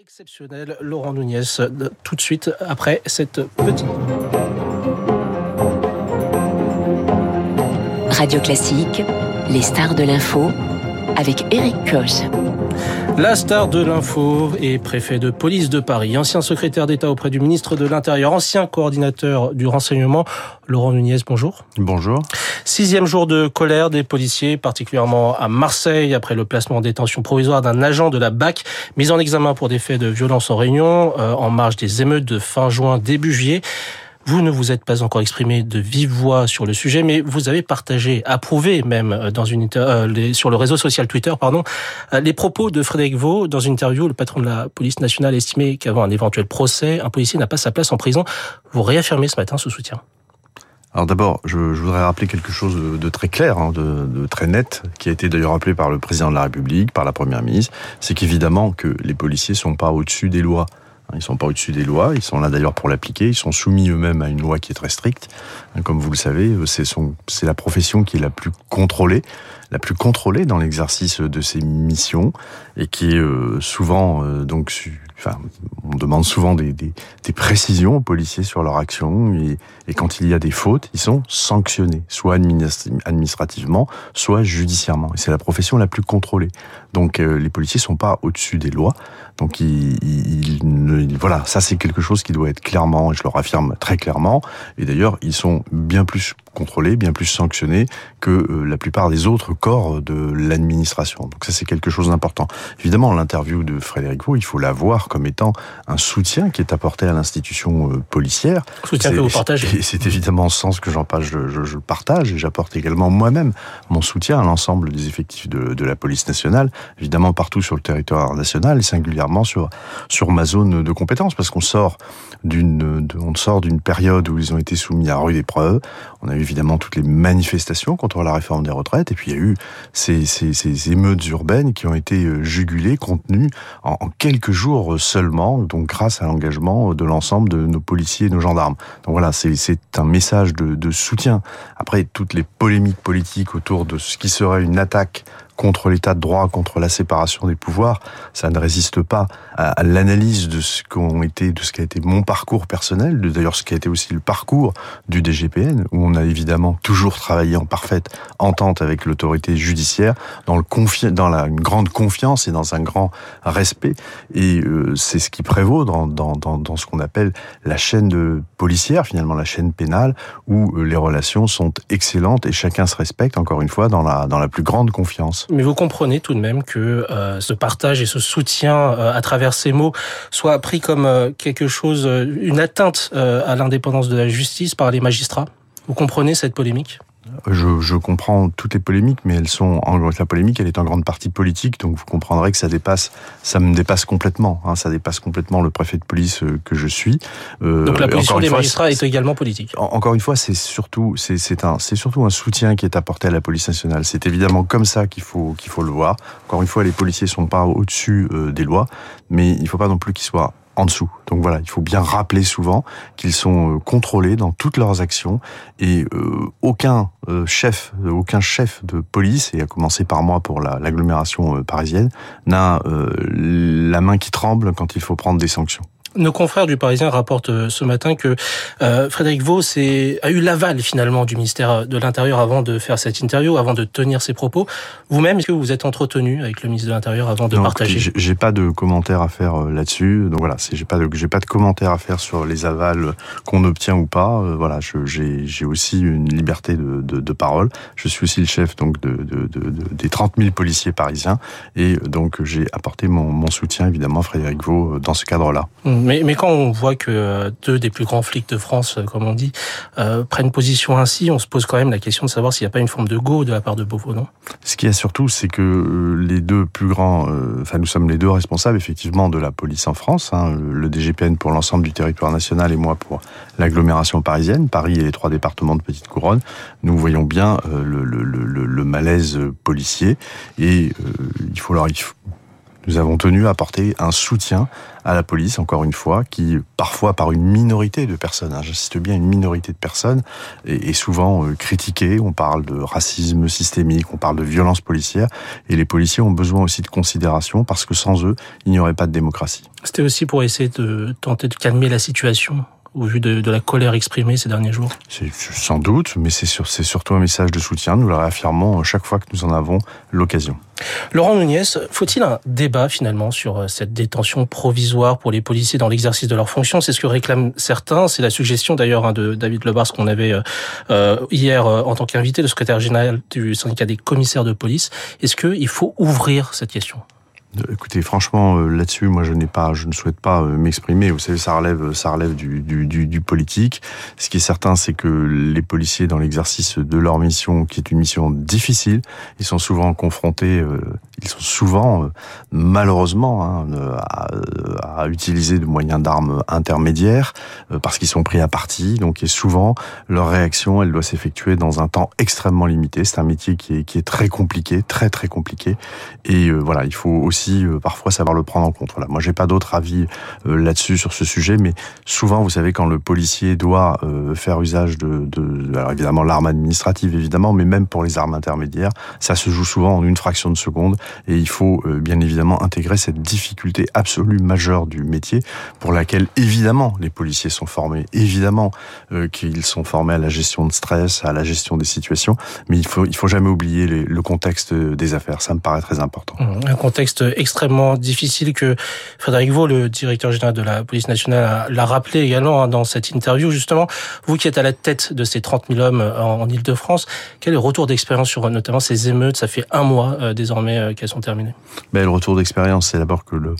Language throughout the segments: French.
Exceptionnel, Laurent Nunez, tout de suite après cette petite... Radio Classique, les stars de l'info, avec Eric Koch. La star de l'info et préfet de police de Paris, ancien secrétaire d'État auprès du ministre de l'Intérieur, ancien coordinateur du renseignement, Laurent Nunez, bonjour. Bonjour. Sixième jour de colère des policiers, particulièrement à Marseille, après le placement en détention provisoire d'un agent de la BAC, mis en examen pour des faits de violence en réunion, euh, en marge des émeutes de fin juin, début juillet. Vous ne vous êtes pas encore exprimé de vive voix sur le sujet, mais vous avez partagé, approuvé même euh, euh, sur le réseau social Twitter, pardon, euh, les propos de Frédéric Vaux dans une interview. Le patron de la police nationale estimait qu'avant un éventuel procès, un policier n'a pas sa place en prison. Vous réaffirmez ce matin ce soutien. Alors d'abord, je, voudrais rappeler quelque chose de, très clair, hein, de, très net, qui a été d'ailleurs rappelé par le président de la République, par la première ministre, c'est qu'évidemment que les policiers sont pas au-dessus des lois. Ils sont pas au-dessus des lois, ils sont là d'ailleurs pour l'appliquer, ils sont soumis eux-mêmes à une loi qui est très stricte. Comme vous le savez, c'est la profession qui est la plus contrôlée, la plus contrôlée dans l'exercice de ses missions et qui est euh, souvent euh, donc enfin, on demande souvent des, précisions aux policiers sur leur action et, quand il y a des fautes, ils sont sanctionnés, soit administrativement, soit judiciairement. Et c'est la profession la plus contrôlée. Donc euh, les policiers sont pas au-dessus des lois. Donc ils, voilà, ça c'est quelque chose qui doit être clairement, et je le affirme très clairement. Et d'ailleurs, ils sont bien plus contrôlés, bien plus sanctionnés que euh, la plupart des autres corps de l'administration. Donc ça c'est quelque chose d'important. Évidemment, l'interview de Frédéric Vaux, il faut la voir comme étant un soutien qui est apporté à l'institution euh, policière. Soutien que vous partagez. C'est évidemment en ce sens que j'en je, je, je, partage et j'apporte également moi-même mon soutien à l'ensemble des effectifs de, de, la police nationale, évidemment partout sur le territoire national et singulièrement sur sur ma zone de compétence, parce qu'on sort d'une on sort d'une période où ils ont été soumis à rude épreuve. On a eu évidemment toutes les manifestations contre la réforme des retraites, et puis il y a eu ces, ces, émeutes urbaines qui ont été euh, jugulées, contenues en, en quelques jours seulement, donc grâce à l'engagement de l'ensemble de nos policiers et nos gendarmes. Donc voilà, c'est un message de, de soutien. Après toutes les polémiques politiques autour de ce qui serait une attaque contre l'état de droit, contre la séparation des pouvoirs, ça ne résiste pas à, l'analyse de ce qu'ont été, de ce qui a été mon parcours personnel, d'ailleurs ce qui a été aussi le parcours du DGPN, où on a évidemment toujours travaillé en parfaite entente avec l'autorité judiciaire, dans le confi dans la une grande confiance et dans un grand respect. Et euh, c'est ce qui prévaut dans, dans, dans, dans ce qu'on appelle la chaîne de policière, finalement la chaîne pénale, où euh, les relations sont excellentes et chacun se respecte, encore une fois, dans la, dans la plus grande confiance. Mais vous comprenez tout de même que euh, ce partage et ce soutien euh, à travers ces mots soit pris comme euh, quelque chose, euh, une atteinte à l'indépendance de la justice par les magistrats? Vous comprenez cette polémique? Je, je, comprends toutes les polémiques, mais elles sont en la polémique, elle est en grande partie politique, donc vous comprendrez que ça dépasse, ça me dépasse complètement. Hein, ça dépasse complètement le préfet de police euh, que je suis. Euh, donc la position des fois, magistrats est, est, également politique. Encore une fois, c'est surtout, c'est un, c'est surtout un soutien qui est apporté à la police nationale. C'est évidemment comme ça qu'il faut qu'il faut le voir. Encore une fois, les policiers sont pas au-dessus euh, des lois, mais il faut pas non plus qu'ils soient Donc voilà, il faut bien rappeler souvent qu'ils sont euh, contrôlés dans toutes leurs actions et euh, aucun euh, chef, aucun chef de police, et à commencer par moi pour l'agglomération la, parisienne, n'a la main qui tremble quand il faut prendre des sanctions. Nos confrères du Parisien rapportent euh, ce matin que euh, Frédéric Vaux a eu l'aval finalement du ministère de l'Intérieur avant de faire cette interview, avant de tenir ses propos. Vous-même, est-ce que vous êtes entretenu avec le ministre de l'Intérieur avant de non, partager J'ai pas de commentaires à faire euh, là-dessus. Donc voilà, j'ai pas de j'ai pas de commentaires à faire sur les avals qu'on obtient ou pas. Euh, voilà, j'ai aussi une liberté de, de, de, parole. Je suis aussi le chef donc de, de des 30 000 policiers parisiens et donc j'ai apporté mon, mon, soutien évidemment à Frédéric Vaux dans ce cadre-là. Mmh. Mais, quand on voit que deux des plus grands flics de France, comme on dit, euh, prennent position ainsi, on se pose quand même la question de savoir s'il n'y a pas une forme de go de la part de Beauvau, non? Ce qu'il y a surtout, c'est que les deux plus grands, euh, enfin nous sommes les deux responsables effectivement de la police en France, hein, le DGPN pour l'ensemble du territoire national et moi pour l'agglomération parisienne, Paris et les trois départements de Petite Couronne. Nous voyons bien euh, le, malaise policier et euh, il faut leur il Nous avons tenu à apporter un soutien à la police, encore une fois, qui parfois par une minorité de personnes, hein, j'insiste bien, une minorité de personnes, est, souvent euh, critiquée. On parle de racisme systémique, on parle de violence policière, et les policiers ont besoin aussi de considération parce que sans eux, il n'y aurait pas de démocratie. C'était aussi pour essayer de tenter de calmer la situation au vu de, la colère exprimée ces derniers jours Sans doute, mais c'est surtout un message de soutien. Nous le réaffirmons chaque fois que nous en avons l'occasion. Laurent Nunez, faut-il un débat finalement sur euh, cette détention provisoire pour les policiers dans l'exercice de leurs fonctions? C'est ce que réclament certains. C'est la suggestion d'ailleurs hein, de David Lebars qu'on avait euh, euh, hier en tant qu'invité, le secrétaire général du syndicat des commissaires de police. Est-ce qu'il faut ouvrir cette question? Écoutez, franchement, euh, là-dessus, moi, je n'ai pas, je ne souhaite pas euh, m'exprimer. Vous savez, ça relève, ça relève du, du, du, du politique. Ce qui est certain, c'est que les policiers, dans l'exercice de leur mission, qui est une mission difficile, ils sont souvent confrontés, euh, ils sont souvent, malheureusement, hein, à, à, utiliser de moyens d'armes intermédiaires parce qu'ils sont pris à partie. Donc, et souvent, leur réaction, elle doit s'effectuer dans un temps extrêmement limité. C'est un métier qui est, très compliqué, très très compliqué. Et voilà, il faut aussi euh, parfois savoir le prendre en compte. Voilà. Moi, j'ai pas d'autre avis euh, là-dessus sur ce sujet, mais souvent, vous savez, quand le policier doit euh, faire usage de, de alors évidemment l'arme administrative, évidemment, mais même pour les armes intermédiaires, ça se joue souvent en une fraction de seconde, et il faut bien évidemment intégrer cette difficulté absolue majeure du métier, pour laquelle évidemment les policiers sont formés, évidemment qu'ils sont formés à la gestion de stress, à la gestion des situations, mais il faut il faut jamais oublier le contexte des affaires. Ça me paraît très important. Un contexte extrêmement difficile que Frédéric Vaux, le directeur général de la police nationale, l'a rappelé également hein, dans cette interview. Justement, vous qui êtes à la tête de ces 30 000 hommes en, Ile-de-France, quel est le retour d'expérience sur notamment ces émeutes? Ça fait un mois euh, désormais euh, sont. Ben, le retour d'expérience, c'est d'abord que le,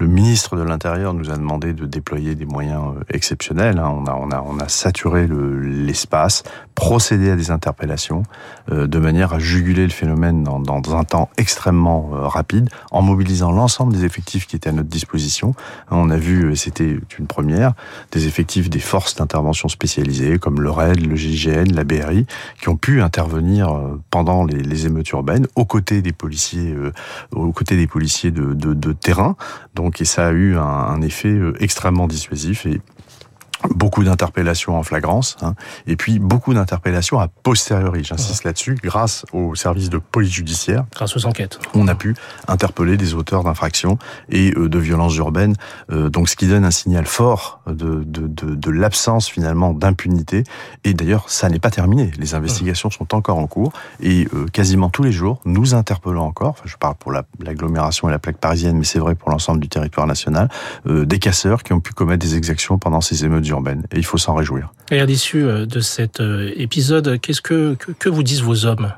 ministre de l'Intérieur nous a demandé de déployer des moyens euh, exceptionnels. Hein. On, a, saturé l'espace, procédé à des interpellations, de manière à juguler le phénomène dans, un temps extrêmement rapide, en mobilisant l'ensemble des effectifs qui étaient à notre disposition. On a vu, c'était une première, des effectifs des forces d'intervention spécialisées comme le RAID, le GIGN, la BRI, qui ont pu intervenir euh, pendant les, émeutes urbaines aux côtés des policiers, euh, aux côtés des policiers de, terrain. Donc, et ça a eu un, un effet euh, extrêmement dissuasif et beaucoup d'interpellations en flagrance, hein, et puis beaucoup d'interpellations a posteriori, j'insiste là-dessus, grâce au service de police judiciaire. Grâce aux enquêtes. On a pu interpeller des auteurs d'infractions et euh, de violences urbaines, euh, donc ce qui donne un signal fort de, de, de, de l'absence finalement d'impunité, et d'ailleurs ça n'est pas terminé, les investigations sont encore en cours, et euh, quasiment tous les jours, nous interpellons encore, enfin, je parle pour l'agglomération et la plaque parisienne, mais c'est vrai pour l'ensemble du territoire national, des casseurs qui ont pu commettre des exactions pendant ces émeutes Et il faut s'en réjouir. Et à l'issue euh, de cet euh, épisode, qu'est-ce que, que, vous disent vos hommes?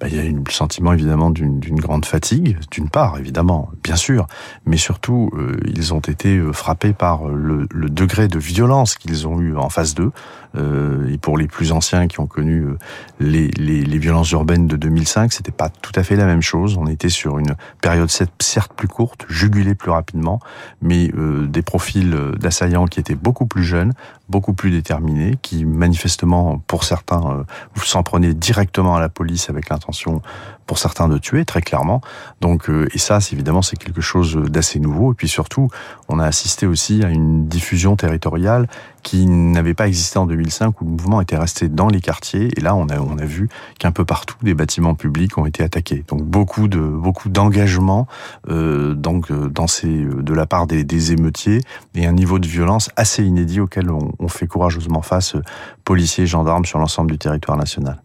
Bah, il y a le sentiment évidemment d'une grande fatigue, d'une part évidemment, bien sûr, mais surtout euh, ils ont été frappés par le, le degré de violence qu'ils ont eu en face d'eux, euh, et pour les plus anciens qui ont connu euh, les, violences urbaines de 2005, c'était pas tout à fait la même chose. On était sur une période certes plus courte, jugulée plus rapidement, mais euh, des profils d'assaillants qui étaient beaucoup plus jeunes, beaucoup plus déterminés, qui manifestement, pour certains, s'en prenaient directement à la police avec l'intention, pour certains, de tuer, très clairement. Donc, et ça, évidemment, c'est quelque chose d'assez nouveau. Et puis surtout, on a assisté aussi à une diffusion territoriale qui n'avait pas existé en 2005 où le mouvement était resté dans les quartiers et là on a on a vu qu'un peu partout des bâtiments publics ont été attaqués. Donc beaucoup de beaucoup d'engagement euh, donc euh, euh, de la part des, émeutiers et un niveau de violence assez inédit auquel on, fait courageusement face euh, policiers et gendarmes sur l'ensemble du territoire national.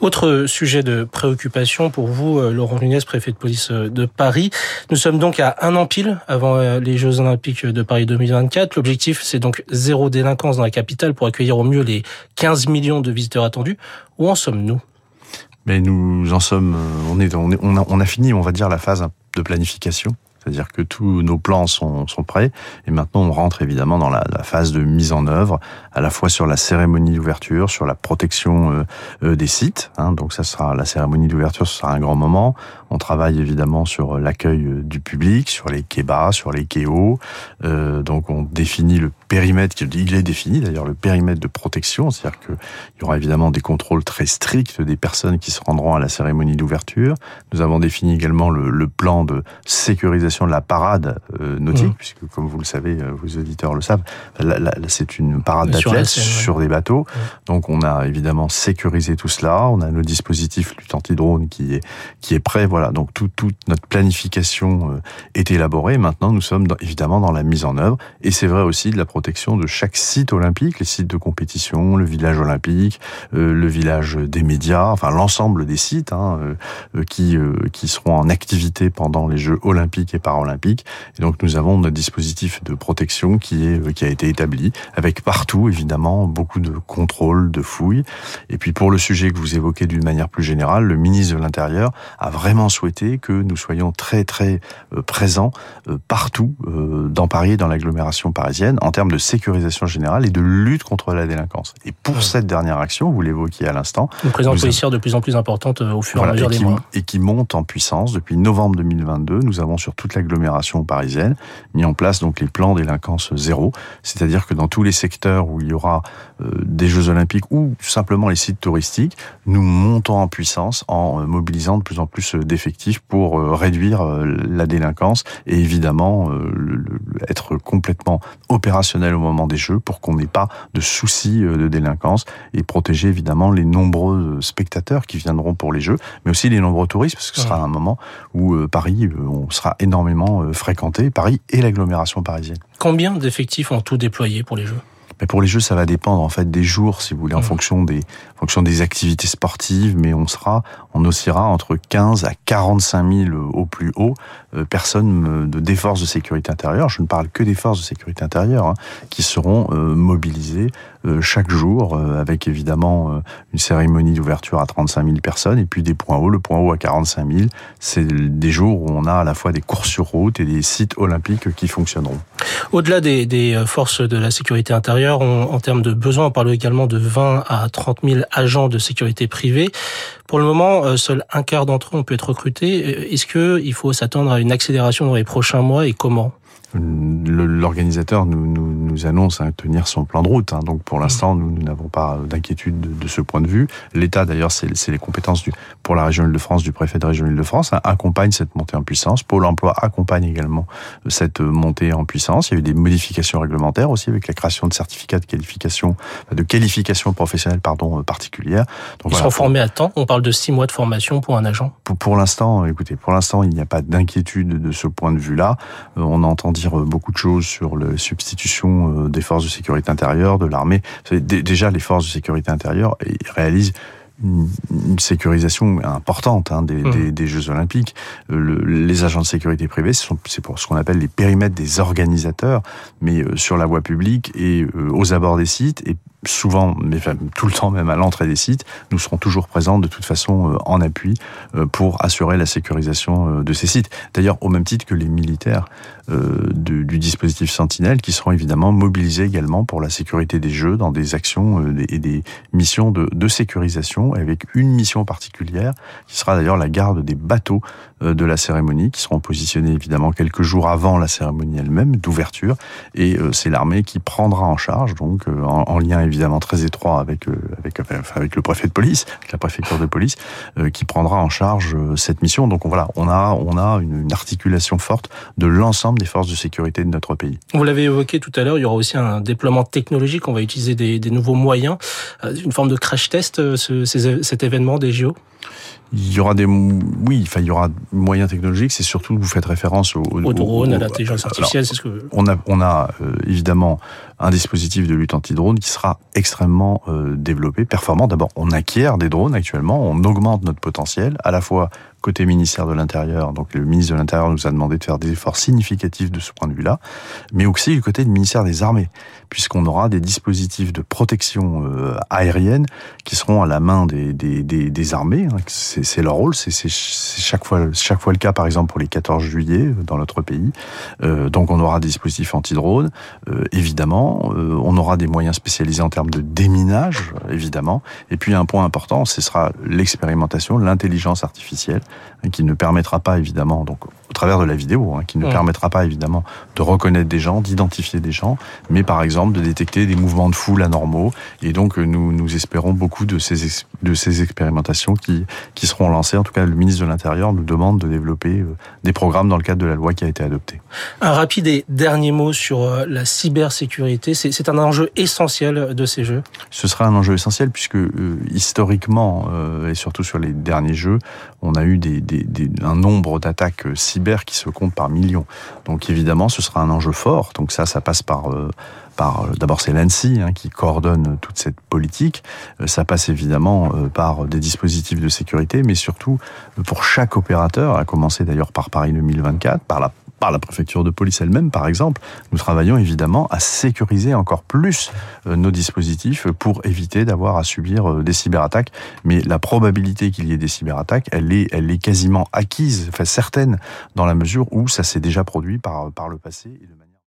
Autre sujet de préoccupation pour vous, Laurent Nunez, préfet de police de Paris. Nous sommes donc à un an pile avant les Jeux Olympiques de Paris 2024. L'objectif, c'est donc zéro délinquance dans la capitale pour accueillir au mieux les 15 millions de visiteurs attendus. Où en sommes-nous? Mais nous en sommes, euh, on, est, on, on, a, on a fini, on va dire, la phase de planification. C'est-à-dire que tous nos plans sont, sont, prêts et maintenant on rentre évidemment dans la, phase de mise en œuvre, à la fois sur la cérémonie d'ouverture, sur la protection euh, euh des sites. Hein, donc ça sera la cérémonie d'ouverture, ce sera un grand moment. On travaille évidemment sur l'accueil du public, sur les bas, sur les. Euh, donc on définit le périmètre, il est défini d'ailleurs, le périmètre de protection, c'est-à-dire qu'il y aura évidemment des contrôles très stricts des personnes qui se rendront à la cérémonie d'ouverture. Nous avons défini également le, le, plan de sécurisation de la parade euh, nautique, mmh. puisque comme vous le savez, euh, vos auditeurs le savent, c'est une parade d'athlètes sur, des bateaux. Mmh. Donc on a évidemment sécurisé tout cela, on a le dispositif lutte anti-drone qui est, qui est prêt, voilà, donc tout, toute notre planification euh, est élaborée. Maintenant, nous sommes dans, évidemment dans la mise en œuvre, et c'est vrai aussi de la protection de chaque site olympique, les sites de compétition, le village olympique, euh, le village des médias, enfin l'ensemble des sites hein, euh, qui qui seront en activité pendant les Jeux olympiques et paralympiques. Et donc nous avons notre dispositif de protection qui est qui a été établi avec partout évidemment beaucoup de contrôles, de fouilles. Et puis pour le sujet que vous évoquez d'une manière plus générale, le ministre de l'Intérieur a vraiment souhaité que nous soyons très très présents partout dans Paris et dans l'agglomération parisienne en termes de sécurisation générale et de lutte contre la délinquance. Et pour cette dernière action, vous l'évoquiez à l'instant, une présence policière de plus en plus importante euh, au fur et à mesure des mois. Et qui monte en puissance depuis novembre 2022. Nous avons sur toute l'agglomération parisienne mis en place donc les plans délinquance zéro, c'est-à-dire que dans tous les secteurs où il y aura euh, des Jeux olympiques ou simplement les sites touristiques, nous montons en puissance en euh, mobilisant de plus en plus d'effectifs pour réduire la délinquance et évidemment être complètement opérationnel au moment des Jeux pour qu'on n'ait pas de soucis de délinquance et protéger évidemment les nombreux spectateurs qui viendront pour les Jeux, mais aussi les nombreux touristes parce que ce sera un moment où Paris on sera énormément fréquenté, Paris et l'agglomération parisienne. Combien d'effectifs ont tout déployé pour les Jeux? Mais pour les jeux, ça va dépendre en fait des jours, si vous voulez, en mmh. fonction des en fonction des activités sportives. Mais on sera, on oscillera entre 15 à 45 000 au plus haut euh, personnes de des forces de sécurité intérieure. Je ne parle que des forces de sécurité intérieure hein, qui seront euh, mobilisées euh, chaque jour, avec évidemment une cérémonie d'ouverture à 35 000 personnes et puis des points hauts. Le point haut à 45 000, c'est des jours où on a à la fois des courses sur route et des sites olympiques qui fonctionneront. Au-delà des, des forces de la sécurité intérieure en termes de besoins, on parle également de 20 à 30 000 agents de sécurité privée. Pour le moment, euh, seul un quart d'entre eux ont pu être recrutés. Euh, est-ce qu'il faut s'attendre à une accélération dans les prochains mois et comment? L'organisateur nous, nous, nous, annonce à tenir son plan de route. Hein. Donc pour l'instant, nous n'avons pas d'inquiétude de, de, ce point de vue. L'État, d'ailleurs, c'est les compétences du, pour la région Île-de-France du préfet de région Île-de-France, hein, accompagne cette montée en puissance. Pôle Emploi accompagne également cette montée en puissance. Il y a eu des modifications réglementaires aussi avec la création de certificats de qualification, de qualification professionnelle pardon particulière. Donc, Ils seront formés à temps. On parle de six mois de formation pour un agent. Pour, pour l'instant, écoutez, pour l'instant, il n'y a pas d'inquiétude de ce point de vue-là. Euh, on entend dire beaucoup de choses sur la substitution euh, des forces de sécurité intérieure, de l'armée. Déjà, les forces de sécurité intérieure réalisent une, sécurisation importante hein, des, mmh. des, des, Jeux Olympiques. Le, les agents de sécurité privée, c'est pour ce qu'on appelle les périmètres des organisateurs, mais euh, sur la voie publique et euh, aux abords des sites, et souvent, mais tout le temps même à l'entrée des sites, nous serons toujours présents de toute façon euh, en appui pour assurer la sécurisation de ces sites. D'ailleurs, au même titre que les militaires du, dispositif Sentinelle, qui seront évidemment mobilisés également pour la sécurité des Jeux dans des actions et des missions de, sécurisation avec une mission particulière, qui sera d'ailleurs la garde des bateaux euh, de la cérémonie, qui seront positionnés évidemment quelques jours avant la cérémonie elle-même d'ouverture. Et euh, c'est l'armée qui prendra en charge, donc euh, en, lien évidemment très étroit avec avec avec le préfet de police, avec la préfecture de police, qui prendra en charge cette mission. Donc voilà, on a on a une, articulation forte de l'ensemble des forces de sécurité de notre pays. Vous l'avez évoqué tout à l'heure, il y aura aussi un déploiement technologique. On va utiliser des nouveaux moyens, une forme de crash test. Ce, cet événement des JO il y aura des oui enfin il y aura moyens technologiques c'est surtout vous faites référence au, au, drone à l'intelligence artificielle c'est ce que on a on a euh, évidemment un dispositif de lutte anti-drone qui sera extrêmement euh, développé performant d'abord on acquiert des drones actuellement on augmente notre potentiel à la fois côté ministère de l'Intérieur. Donc le ministre de l'Intérieur nous a demandé de faire des efforts significatifs de ce point de vue-là, mais aussi du côté du ministère des Armées, puisqu'on aura des dispositifs de protection euh, aérienne qui seront à la main des, des, des, armées. Hein. C'est leur rôle, c'est chaque fois, chaque fois le cas, par exemple, pour les 14 juillet euh, dans notre pays. Euh, donc on aura des dispositifs anti-drones, euh, évidemment. On aura des moyens spécialisés en termes de déminage, évidemment. Et puis un point important, ce sera l'expérimentation, l'intelligence artificielle qui ne permettra pas évidemment, donc au travers de la vidéo, hein, qui ne permettra pas évidemment de reconnaître des gens, d'identifier des gens, mais par exemple de détecter des mouvements de foule anormaux. Et donc nous, nous espérons beaucoup de ces, de ces expérimentations qui, qui seront lancées. En tout cas, le ministre de l'Intérieur nous demande de développer des programmes dans le cadre de la loi qui a été adoptée. Un rapide et dernier mot sur la cybersécurité. C'est un enjeu essentiel de ces jeux? Ce sera un enjeu essentiel puisque historiquement, et surtout sur les derniers jeux, on a eu des, des, un nombre d'attaques cyber qui se compte par millions. Donc évidemment, ce sera un enjeu fort. Donc ça, ça passe par euh, euh, d'abord c'est l'ANSI hein, qui coordonne toute cette politique. Euh, ça passe évidemment par des dispositifs de sécurité, mais surtout pour chaque opérateur, à commencer d'ailleurs par Paris 2024, par la par la préfecture de police elle-même, par exemple, nous travaillons évidemment à sécuriser encore plus euh, nos dispositifs pour éviter d'avoir à subir euh, des cyberattaques. Mais la probabilité qu'il y ait des cyberattaques, elle est, elle est quasiment acquise, enfin certaine, dans la mesure où ça s'est déjà produit par, par le passé.